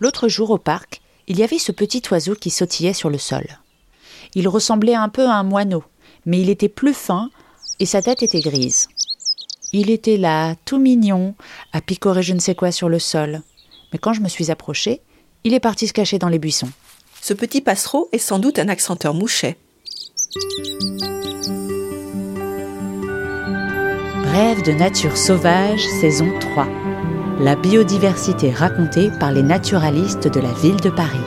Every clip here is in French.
L'autre jour au parc, il y avait ce petit oiseau qui sautillait sur le sol. Il ressemblait un peu à un moineau, mais il était plus fin et sa tête était grise. Il était là, tout mignon, à picorer je ne sais quoi sur le sol. Mais quand je me suis approchée, il est parti se cacher dans les buissons. Ce petit passereau est sans doute un accenteur mouchet. Brève de nature sauvage, saison 3. La biodiversité racontée par les naturalistes de la ville de Paris.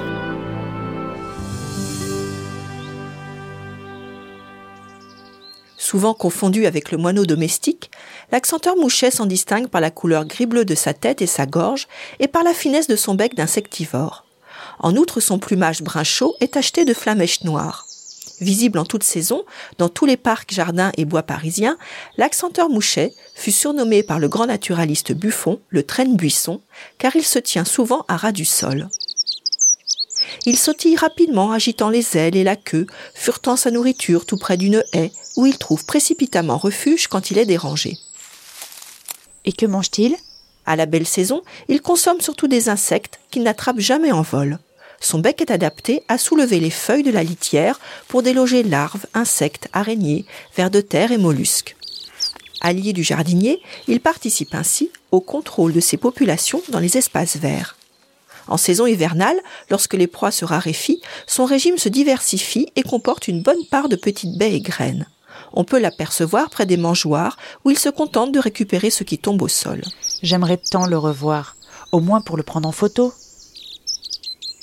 Souvent confondu avec le moineau domestique, l'accenteur mouchet s'en distingue par la couleur gris-bleu de sa tête et sa gorge et par la finesse de son bec d'insectivore. En outre, son plumage brun chaud est tacheté de flamèches noires. Visible en toute saison, dans tous les parcs, jardins et bois parisiens, l'accenteur mouchet fut surnommé par le grand naturaliste Buffon le traîne-buisson, car il se tient souvent à ras du sol. Il sautille rapidement, agitant les ailes et la queue, furetant sa nourriture tout près d'une haie, où il trouve précipitamment refuge quand il est dérangé. Et que mange-t-il? À la belle saison, il consomme surtout des insectes qu'il n'attrape jamais en vol. Son bec est adapté à soulever les feuilles de la litière pour déloger larves, insectes, araignées, vers de terre et mollusques. Allié du jardinier, il participe ainsi au contrôle de ses populations dans les espaces verts. En saison hivernale, lorsque les proies se raréfient, son régime se diversifie et comporte une bonne part de petites baies et graines. On peut l'apercevoir près des mangeoires où il se contente de récupérer ce qui tombe au sol. J'aimerais tant le revoir, au moins pour le prendre en photo.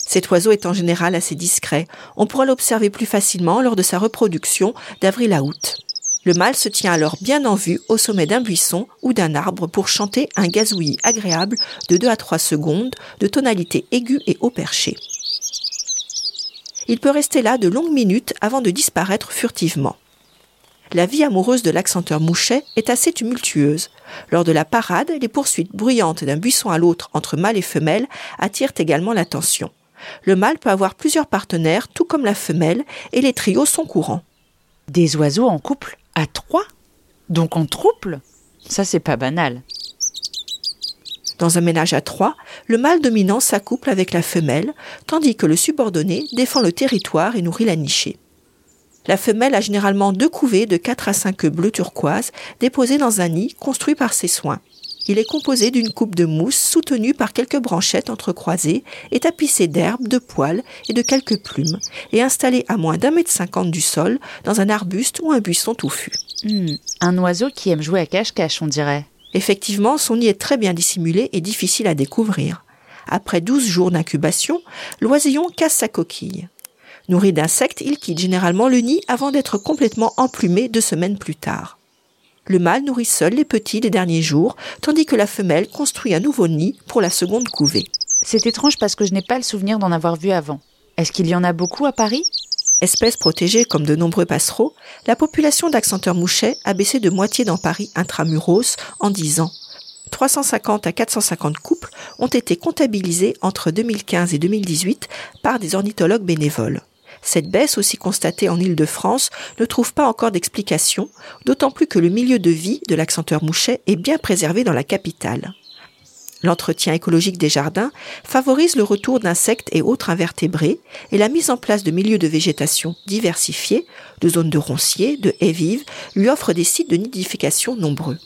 Cet oiseau est en général assez discret. On pourra l'observer plus facilement lors de sa reproduction d'avril à août. Le mâle se tient alors bien en vue au sommet d'un buisson ou d'un arbre pour chanter un gazouillis agréable de 2 à 3 secondes de tonalité aiguë et haut perché. Il peut rester là de longues minutes avant de disparaître furtivement. La vie amoureuse de l'accenteur mouchet est assez tumultueuse. Lors de la parade, les poursuites bruyantes d'un buisson à l'autre entre mâle et femelle attirent également l'attention. Le mâle peut avoir plusieurs partenaires, tout comme la femelle, et les trios sont courants. Des oiseaux en couple à trois? Donc en trouble? Ça, c'est pas banal. Dans un ménage à trois, le mâle dominant s'accouple avec la femelle, tandis que le subordonné défend le territoire et nourrit la nichée. La femelle a généralement deux couvées de 4 à 5 œufs bleu turquoise déposés dans un nid construit par ses soins. Il est composé d'une coupe de mousse soutenue par quelques branchettes entrecroisées et tapissée d'herbes, de poils et de quelques plumes, et installé à moins d'un mètre cinquante du sol dans un arbuste ou un buisson touffu. Hmm, un oiseau qui aime jouer à cache-cache, on dirait. Effectivement, son nid est très bien dissimulé et difficile à découvrir. Après douze jours d'incubation, l'oisillon casse sa coquille. Nourri d'insectes, il quitte généralement le nid avant d'être complètement emplumé deux semaines plus tard. Le mâle nourrit seul les petits les derniers jours, tandis que la femelle construit un nouveau nid pour la seconde couvée. C'est étrange parce que je n'ai pas le souvenir d'en avoir vu avant. Est-ce qu'il y en a beaucoup à Paris? Espèce protégée comme de nombreux passereaux, la population d'accenteurs mouchets a baissé de moitié dans Paris intramuros en 10 ans. 350 à 450 couples ont été comptabilisés entre 2015 et 2018 par des ornithologues bénévoles. Cette baisse, aussi constatée en Île-de-France, ne trouve pas encore d'explication, d'autant plus que le milieu de vie de l'accenteur mouchet est bien préservé dans la capitale. L'entretien écologique des jardins favorise le retour d'insectes et autres invertébrés et la mise en place de milieux de végétation diversifiés, de zones de ronciers, de haies vives, lui offre des sites de nidification nombreux.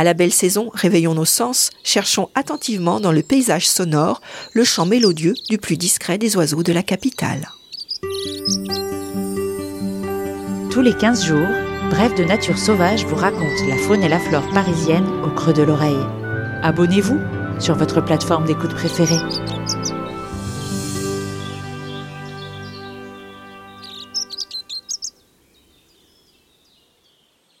À la belle saison, réveillons nos sens, cherchons attentivement dans le paysage sonore le chant mélodieux du plus discret des oiseaux de la capitale. Tous les 15 jours, Bref de Nature Sauvage vous raconte la faune et la flore parisienne au creux de l'oreille. Abonnez-vous sur votre plateforme d'écoute préférée.